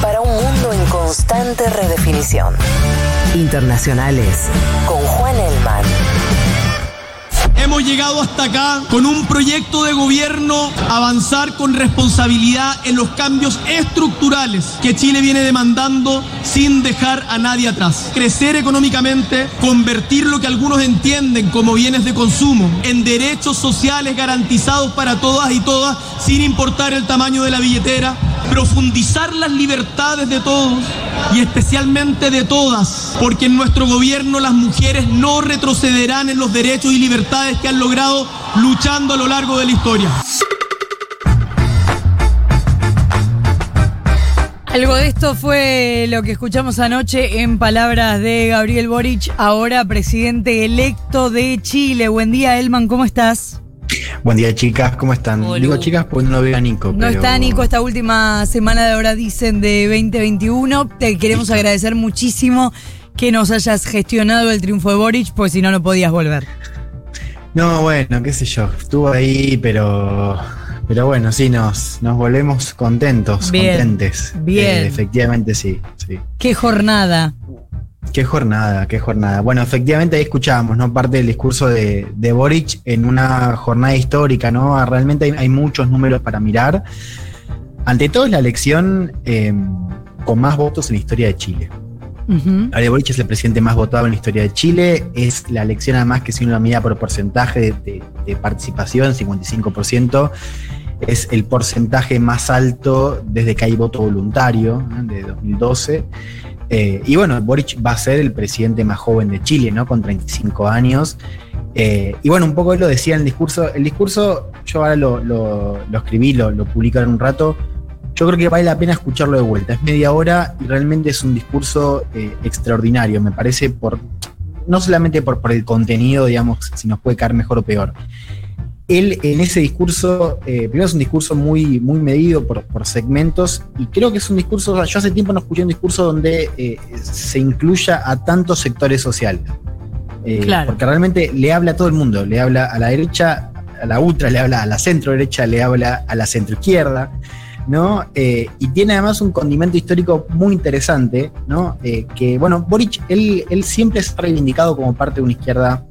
Para un mundo en constante redefinición. Internacionales con Juan Elman. Hemos llegado hasta acá con un proyecto de gobierno avanzar con responsabilidad en los cambios estructurales que Chile viene demandando sin dejar a nadie atrás. Crecer económicamente, convertir lo que algunos entienden como bienes de consumo en derechos sociales garantizados para todas y todas sin importar el tamaño de la billetera profundizar las libertades de todos y especialmente de todas, porque en nuestro gobierno las mujeres no retrocederán en los derechos y libertades que han logrado luchando a lo largo de la historia. Algo de esto fue lo que escuchamos anoche en palabras de Gabriel Boric, ahora presidente electo de Chile. Buen día, Elman, ¿cómo estás? Buen día, chicas, ¿cómo están? Digo chicas, pues no veo a Nico. No está Nico esta última semana de ahora dicen de 2021. Te queremos agradecer muchísimo que nos hayas gestionado el triunfo de Boric, pues si no, no podías volver. No, bueno, qué sé yo, estuvo ahí, pero pero bueno, sí, nos, nos volvemos contentos, contentes. Bien. Eh, efectivamente, sí, sí. ¿Qué jornada? Qué jornada, qué jornada. Bueno, efectivamente ahí escuchábamos, ¿no? Parte del discurso de, de Boric en una jornada histórica, ¿no? Realmente hay, muchos números para mirar. Ante todo es la elección em, con más votos en la historia de Chile. Uh Boric es el presidente más votado en la historia de Chile. Es la elección, además, que si uno la mira por porcentaje de, de participación, 55%, es el porcentaje más alto desde que hay voto voluntario, de 2012. Eh, y bueno, Boric va a ser el presidente más joven de Chile, ¿no? Con 35 años. Eh, y bueno, un poco él lo decía en el discurso. El discurso, yo ahora lo, escribí, lo, lo publico en un rato. Yo creo que vale la pena escucharlo de vuelta. Es media hora y realmente es un discurso eh, extraordinario. Me parece por. No solamente por, por el contenido, digamos, si nos puede caer mejor o peor él en ese discurso, eh, primero es un discurso muy, muy medido por, segmentos y creo que es un discurso, yo hace tiempo no escuché un discurso donde eh, se incluya a tantos sectores sociales. Eh, porque realmente le habla a todo el mundo, le habla a la derecha, a la ultra, le habla a la centro derecha, le habla a la centro izquierda. ¿no? y tiene además un condimento histórico muy interesante, ¿no? que, bueno, Boric, él, él siempre se ha reivindicado como parte de una izquierda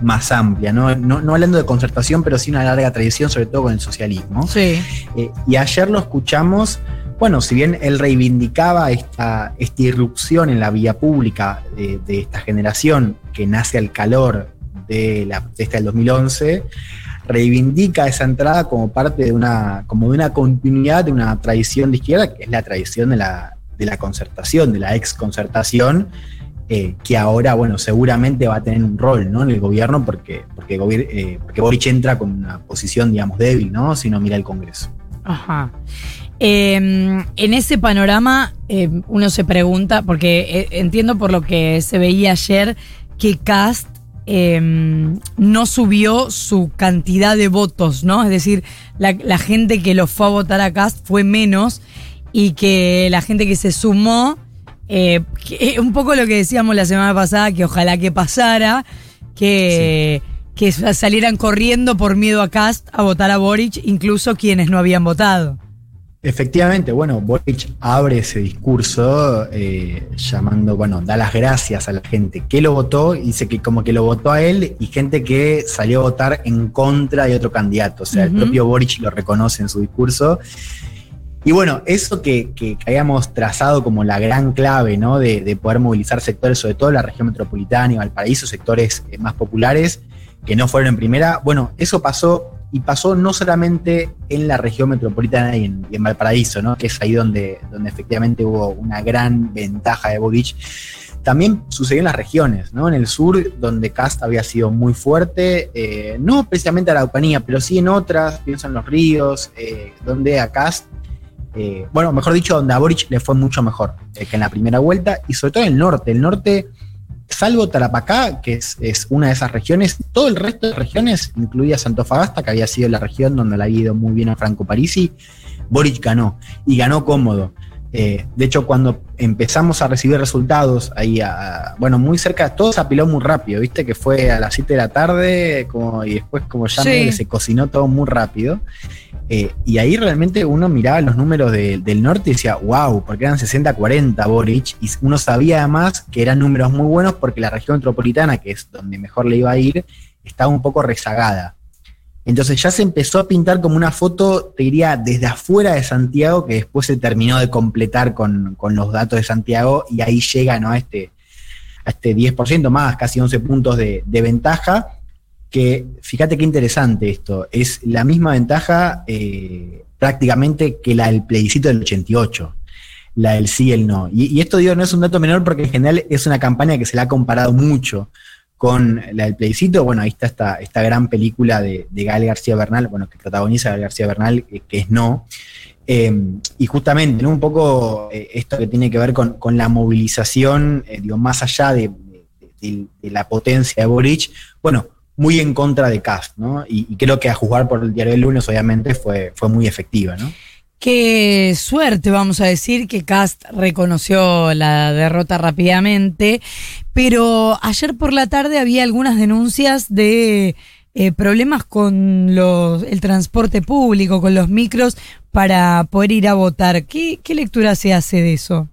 más amplia, ¿no? No, hablando de concertación, pero sí una larga tradición, sobre todo con el socialismo. Sí. Eh, y ayer lo escuchamos, bueno, si bien él reivindicaba esta, esta irrupción en la vía pública de, esta generación que nace al calor de la protesta del 2011, reivindica esa entrada como parte de una, como de una continuidad de una tradición de izquierda, que es la tradición de la, de la concertación, de la ex concertación, eh, que ahora, bueno, seguramente va a tener un rol ¿no? en el gobierno porque, porque, eh, porque Boric entra con una posición, digamos, débil, ¿no? Si no mira el Congreso. Ajá. Em, en ese panorama, em, uno se pregunta, porque eh, entiendo por lo que se veía ayer, que Cast em, no subió su cantidad de votos, ¿no? Es decir, la, la, gente que lo fue a votar a Cast fue menos y que la gente que se sumó eh, un poco lo que decíamos la semana pasada, que ojalá que pasara, que, que salieran corriendo por miedo a Cast a votar a Boric, incluso quienes no habían votado. Efectivamente, bueno, Boric abre ese discurso eh, llamando, bueno, da las gracias a la gente que lo votó, dice que como que lo votó a él y gente que salió a votar en contra de otro candidato, o sea, el propio Boric lo reconoce en su discurso. Y bueno, eso que, habíamos trazado como la gran clave, ¿no? De, poder movilizar sectores, sobre todo la región metropolitana y Valparaíso, sectores eh, más populares, que no fueron en primera. Bueno, eso pasó y pasó no solamente en la región metropolitana y en, Valparaíso, ¿no? Que es ahí donde, donde efectivamente hubo una gran ventaja de Boric. También sucedió en las regiones, ¿no? En el sur, donde Cast había sido muy fuerte, eh, no precisamente a la Araucanía, pero sí en otras, pienso en los ríos, eh, donde a Cast eh, bueno, mejor dicho, donde a Boric le fue mucho mejor eh, que en la primera vuelta, y sobre todo en el norte. El norte, salvo Tarapacá, que es, una de esas regiones, todo el resto de regiones, incluida Santofagasta, que había sido la región donde le había ido muy bien a Franco Parisi, Boric ganó, y ganó cómodo. Eh, de hecho, cuando empezamos a recibir resultados, ahí, a, bueno, muy cerca, todo se apiló muy rápido, ¿viste? Que fue a las 7 de la tarde como, y después como ya se cocinó todo muy rápido. Eh, y ahí realmente uno miraba los números del norte y decía, wow, porque eran 60-40 Boric, y uno sabía además que eran números muy buenos porque la región metropolitana, que es donde mejor le iba a ir, estaba un poco rezagada. Entonces ya se empezó a pintar como una foto, te diría, desde afuera de Santiago, que después se terminó de completar con, los datos de Santiago y ahí llega a, este, a este 10% más, casi 11 puntos de, ventaja, que fíjate qué interesante esto, es la misma ventaja eh, prácticamente que la del plebiscito del 88 la del sí y el no. Y, y, esto digo, no es un dato menor porque en general es una campaña que se la ha comparado mucho con la del plebiscito, bueno, ahí está esta, esta gran película de, Gael García Bernal, bueno, que protagoniza Gael García Bernal, eh, que es No. Eh, y justamente, Un poco eh, esto que tiene que ver con, la movilización, digo, más allá de, la potencia de Boric, bueno, muy en contra de Cast, ¿no? Y, creo que a juzgar por el diario del lunes, obviamente, fue, fue muy efectiva, ¿no? Qué suerte, vamos a decir, que Cast reconoció la derrota rápidamente, pero ayer por la tarde había algunas denuncias de eh, problemas con los, el transporte público, con los micros, para poder ir a votar. ¿Qué, lectura se hace de eso?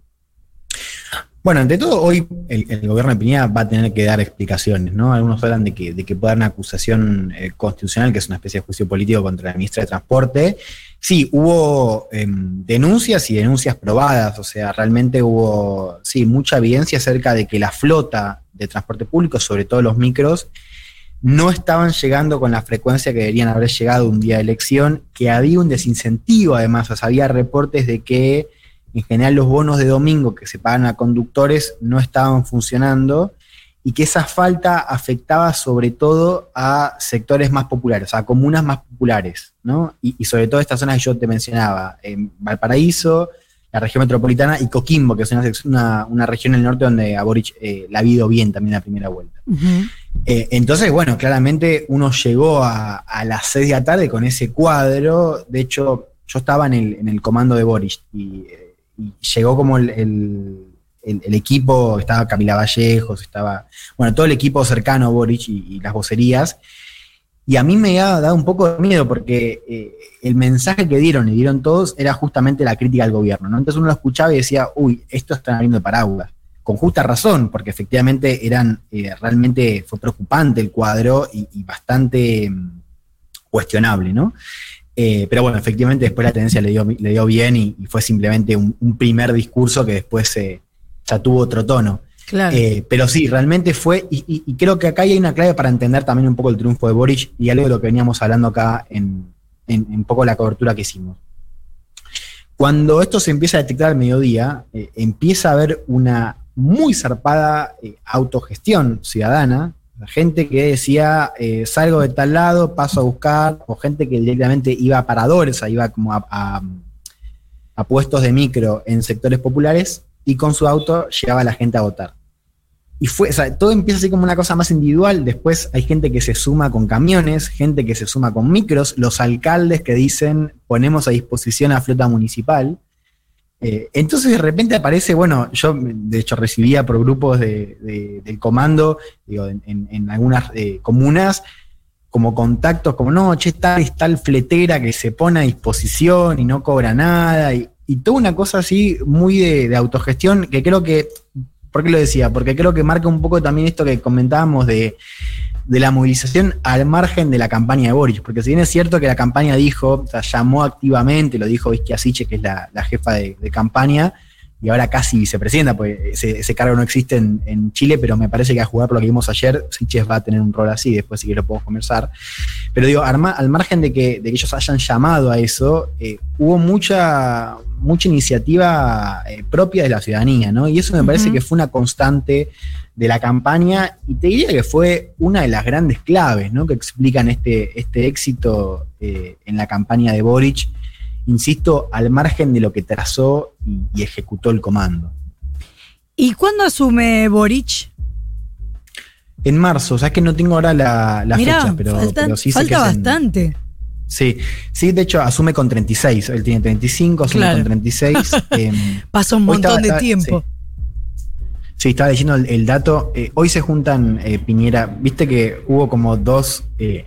Bueno, ante todo, hoy el, gobierno de Piñera va a tener que dar explicaciones, ¿no? Algunos hablan de que, de que puede dar una acusación eh, constitucional, que es una especie de juicio político contra la ministra de Transporte, Sí, hubo em, denuncias y denuncias probadas, o sea, realmente hubo, sí, mucha evidencia acerca de que la flota de transporte público, sobre todo los micros, no estaban llegando con la frecuencia que deberían haber llegado un día de elección, que había un desincentivo además, o sea, había reportes de que en general los bonos de domingo que se pagan a conductores no estaban funcionando y que esa falta afectaba sobre todo a sectores más populares, a comunas más populares, ¿no? Y, sobre todo estas zonas que yo te mencionaba, en Valparaíso, la región metropolitana y Coquimbo, que es una, una, región en el norte donde a Boric eh, la ha habido bien también la primera vuelta. Eh, entonces, bueno, claramente uno llegó a, las 6 de la tarde con ese cuadro, de hecho yo estaba en el, comando de Boric y, eh, llegó como el el, equipo, estaba Camila Vallejos, estaba, bueno, todo el equipo cercano a Boric y, las vocerías. Y a mí me ha dado un poco de miedo porque eh, el mensaje que dieron y dieron todos era justamente la crítica al gobierno. ¿no? Entonces uno lo escuchaba y decía, uy, esto está abriendo paraguas. Con justa razón, porque efectivamente eran, eh, realmente fue preocupante el cuadro y, bastante mm, cuestionable, ¿no? Eh, pero bueno, efectivamente después la tendencia le dio, le dio bien y, fue simplemente un, un, primer discurso que después se, ya tuvo otro tono. Eh, pero sí, realmente fue, y, creo que acá hay una clave para entender también un poco el triunfo de Boric y algo de lo que veníamos hablando acá en, un poco la cobertura que hicimos. Cuando esto se empieza a detectar al mediodía, eh, empieza a haber una muy zarpada eh, autogestión ciudadana, gente que decía, salgo de tal lado, paso a buscar, o gente que directamente iba a paradores, iba como a puestos de micro en sectores populares, y con su auto llegaba la gente a votar. Y fue, o sea, todo empieza así como una cosa más individual, después hay gente que se suma con camiones, gente que se suma con micros, los alcaldes que dicen ponemos a disposición a flota municipal. Eh, entonces de repente aparece, bueno, yo de hecho recibía por grupos de, del comando, digo, en, algunas eh, comunas, como contactos, como no, che, está tal fletera que se pone a disposición y no cobra nada. Y toda una cosa así muy de, autogestión que creo que, ¿por qué lo decía? Porque creo que marca un poco también esto que comentábamos de, la movilización al margen de la campaña de Boris, porque si bien es cierto que la campaña dijo, o sea, llamó activamente, lo dijo Vizquia Asiche, que es la, jefa de, de campaña, y ahora casi vicepresidenta, porque ese, cargo no existe en, Chile, pero me parece que a jugar por lo que vimos ayer, Siches va a tener un rol así, después si quiero podemos conversar. Pero digo, al margen de que, ellos hayan llamado a eso, eh, hubo mucha, mucha iniciativa eh, propia de la ciudadanía, ¿no? Y eso me parece que fue una constante de la campaña y te diría que fue una de las grandes claves, ¿no? Que explican este, este éxito eh, en la campaña de Boric insisto, al margen de lo que trazó y, ejecutó el comando. ¿Y cuándo asume Boric? En marzo, o sea, es que no tengo ahora la, fecha, pero, falta, sí falta bastante. Sí, sí, de hecho asume con 36. Él tiene 35, asume Claro. con 36. em, Pasa un montón estaba- de tiempo. Sí, estaba leyendo el, el dato. Eh, hoy se juntan eh, Piñera. Viste que hubo como dos eh,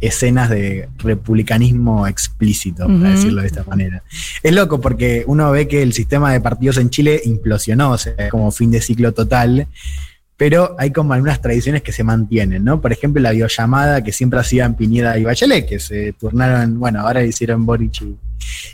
escenas de republicanismo explícito, para decirlo de esta manera. Es loco porque uno ve que el sistema de partidos en Chile implosionó, o sea, es como fin de ciclo total. Pero hay como algunas tradiciones que se mantienen, ¿no? Por ejemplo, la videollamada que siempre hacían Piñera y Bachelet, que se turnaron, bueno, ahora hicieron Boric y,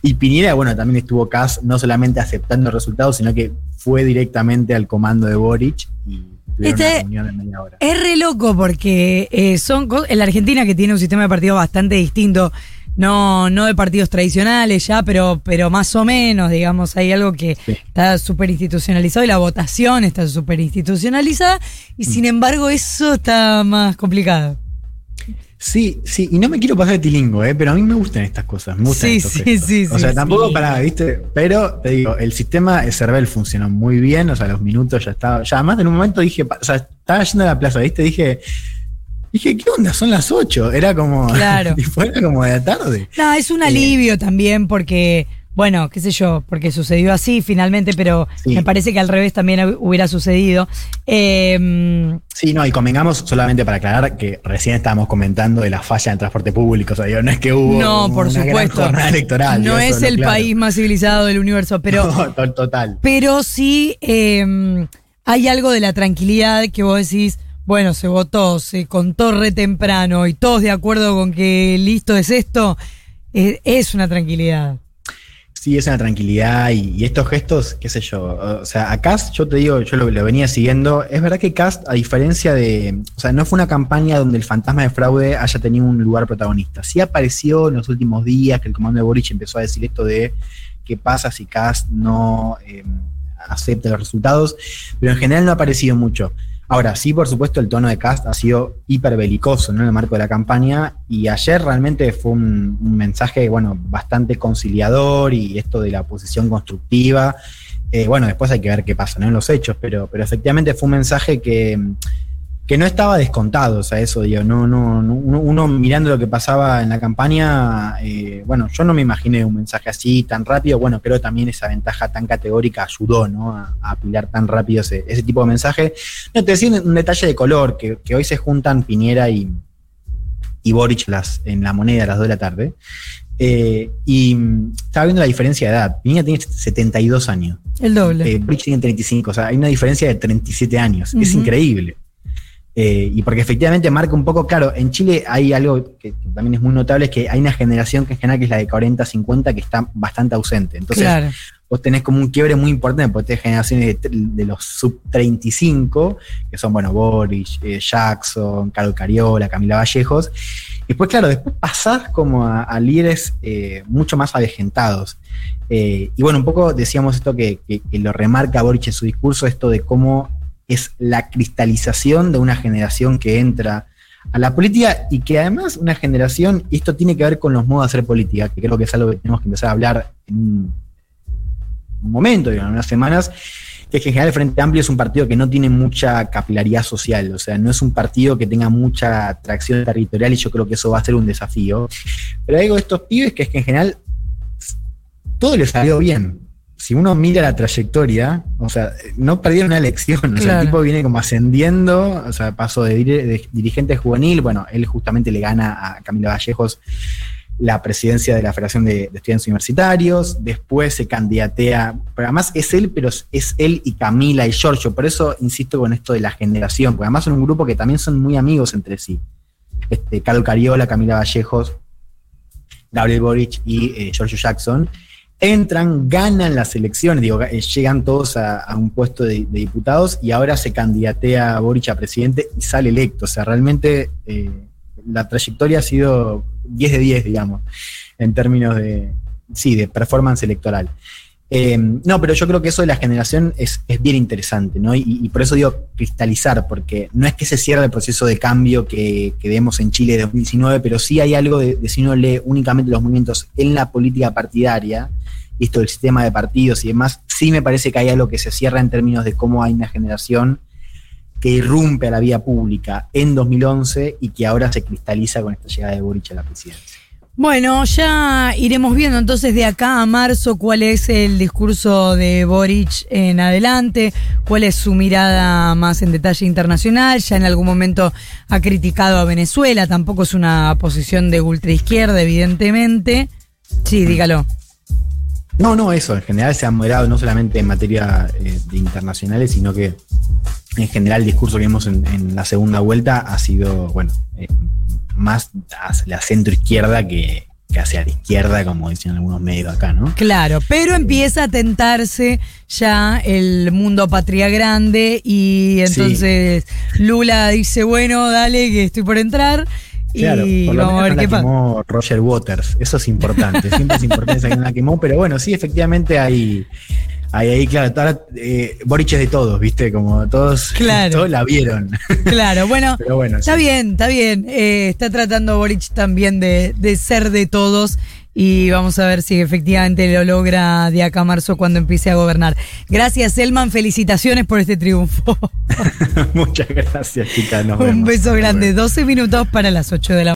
y Piñera, bueno, también estuvo Cas no solamente aceptando el resultado, sino que fue directamente al comando de Boric y tuvieron Este- una reunión de media hora. Es re loco porque eh, son en la Argentina que tiene un sistema de partidos bastante distinto, no, no de partidos tradicionales ya, pero, pero más o menos, digamos, hay algo que Sí. está súper institucionalizado y la votación está súper institucionalizada y sin embargo eso está más complicado. Sí, sí, y no me quiero pasar de tilingo, ¿eh? pero a mí me gustan estas cosas. Me gustan Sí, estos sí, gestos. sí, O sea, sí, tampoco sí. para, ¿viste? Pero te digo, el sistema de Cervel funcionó muy bien, o sea, los minutos ya estaba. Ya además en un momento dije, o sea, estaba yendo a la plaza, ¿viste? Dije, dije, ¿qué onda? Son las 8. Era como. Claro. y fuera como de la tarde. No, es un Eh. alivio también porque, bueno, qué sé yo, porque sucedió así finalmente, pero Sí. me parece que al revés también hubiera sucedido. Eh, Sí, no, y convengamos solamente para aclarar que recién estábamos comentando de la falla en el transporte público. O sea, digo, no es que hubo no, por una gran supuesto. jornada electoral. no es el claro. país más civilizado del universo, pero, No, total. pero sí eh, hay algo de la tranquilidad que vos decís, bueno, se votó, se contó re temprano y todos de acuerdo con que listo es esto, eh, es una tranquilidad. Sí, es una tranquilidad y, estos gestos, qué sé yo. O sea, a Cast, yo te digo, yo lo, venía siguiendo. Es verdad que Cast, a diferencia de. O sea, no fue una campaña donde el fantasma de fraude haya tenido un lugar protagonista. Sí apareció en los últimos días que el comando de Boric empezó a decir esto de qué pasa si Cast no eh, acepta los resultados, pero en general no ha aparecido mucho. Ahora, sí, por supuesto, el tono de Cast ha sido hiper belicoso ¿no? en el marco de la campaña y ayer realmente fue un, un mensaje, bueno, bastante conciliador y esto de la posición constructiva. Eh, bueno, después hay que ver qué pasa ¿no? en los hechos, pero, pero efectivamente fue un mensaje que, que no estaba descontado, o sea, eso, digo, no, no, no- uno, mirando lo que pasaba en la campaña, eh, bueno, yo no me imaginé un mensaje así tan rápido, bueno, creo también esa ventaja tan categórica ayudó, ¿no? A, a apilar tan rápido ese, ese tipo de mensaje. No, te decía un, detalle de color, que, que hoy se juntan Piñera y, y Boric las, en la moneda a las 2 de la tarde. Eh, y mm, estaba viendo la diferencia de edad. Piñera tiene 72 años. El doble. Eh, Boric tiene 35, o sea, hay una diferencia de 37 años. Es Ujú. increíble. Eh, y porque efectivamente marca un poco, claro, en Chile hay algo que, también es muy notable, es que hay una generación que en general que es la de 40, 50, que está bastante ausente. Entonces, claro. vos tenés como un quiebre muy importante, porque tenés generaciones de, los sub 35, que son, bueno, Boris, eh, Jackson, Carol Cariola, Camila Vallejos. Y después, claro, después pasás como a, a líderes eh, mucho más avejentados. Y bueno, un poco decíamos esto que, que- que lo remarca Boric en su discurso, esto de cómo es la cristalización de una generación que entra a la política y que además una generación, y esto tiene que ver con los modos de hacer política, que creo que es algo que tenemos que empezar a hablar en un, momento, en unas semanas, que es que en general el Frente Amplio es un partido que no tiene mucha capilaridad social, o sea, no es un partido que tenga mucha atracción territorial y yo creo que eso va a ser un desafío. Pero algo de estos pibes que es que en general todo les salió bien. Si uno mira la trayectoria, o sea, no perdieron una elección, o sea, el tipo viene como ascendiendo, o sea, pasó de, dir- de dirigente juvenil, bueno, él justamente le gana a Camilo Vallejos la presidencia de la Federación de, de Estudiantes Universitarios, después se candidatea, pero además es él, pero es él y Camila y Giorgio, por eso insisto con esto de la generación, porque además son un grupo que también son muy amigos entre sí. Este, Carlos Cariola, Camila Vallejos, Gabriel Boric y eh, Giorgio Jackson, entran, ganan las elecciones, digo, eh, llegan todos a, un puesto de, diputados y ahora se candidatea a Boric a presidente y sale electo. O sea, realmente eh, la trayectoria ha sido 10 de 10, digamos, en términos de, sí, de performance electoral. Eh, no, pero yo creo que eso de la generación es, es bien interesante, ¿no? Y, por eso digo cristalizar, porque no es que se cierre el proceso de cambio que, que vemos en Chile de 2019, pero sí hay algo de si uno lee únicamente los movimientos en la política partidaria, y esto del sistema de partidos y demás, sí me parece que hay algo que se cierra en términos de cómo hay una generación que irrumpe a la vía pública en 2011 y que ahora se cristaliza con esta llegada de Boric a la presidencia. Bueno, ya iremos viendo entonces de acá a marzo cuál es el discurso de Boric en adelante, cuál es su mirada más en detalle internacional. Ya en algún momento ha criticado a Venezuela, tampoco es una posición de ultraizquierda, evidentemente. Sí, dígalo. No, no, eso. En general se ha moderado no solamente en materia eh, de internacionales, sino que en general el discurso que vimos en, en la segunda vuelta ha sido, bueno, eh, más hacia la centro izquierda que, que hacia la izquierda, como dicen algunos medios acá, ¿no? Claro, pero empieza a tentarse ya el mundo patria grande y entonces Lula dice, bueno, dale, que estoy por entrar. Claro, y por lo vamos a menos ver no qué la quemó Roger Waters, eso es importante, siempre es importante que no la quemó, pero bueno, sí, efectivamente hay, hay ahí, claro, eh, Boric es de todos, ¿viste? Como todos, Claro. todos la vieron. Claro, bueno, Pero bueno, está sí. bien, está bien. Eh, está tratando Boric también de, de ser de todos y vamos a ver si efectivamente lo logra de acá a marzo cuando empiece a gobernar. Gracias, Elman. Felicitaciones por este triunfo. Muchas gracias, chicas. Un beso grande. luego. 12 minutos para las 8 de la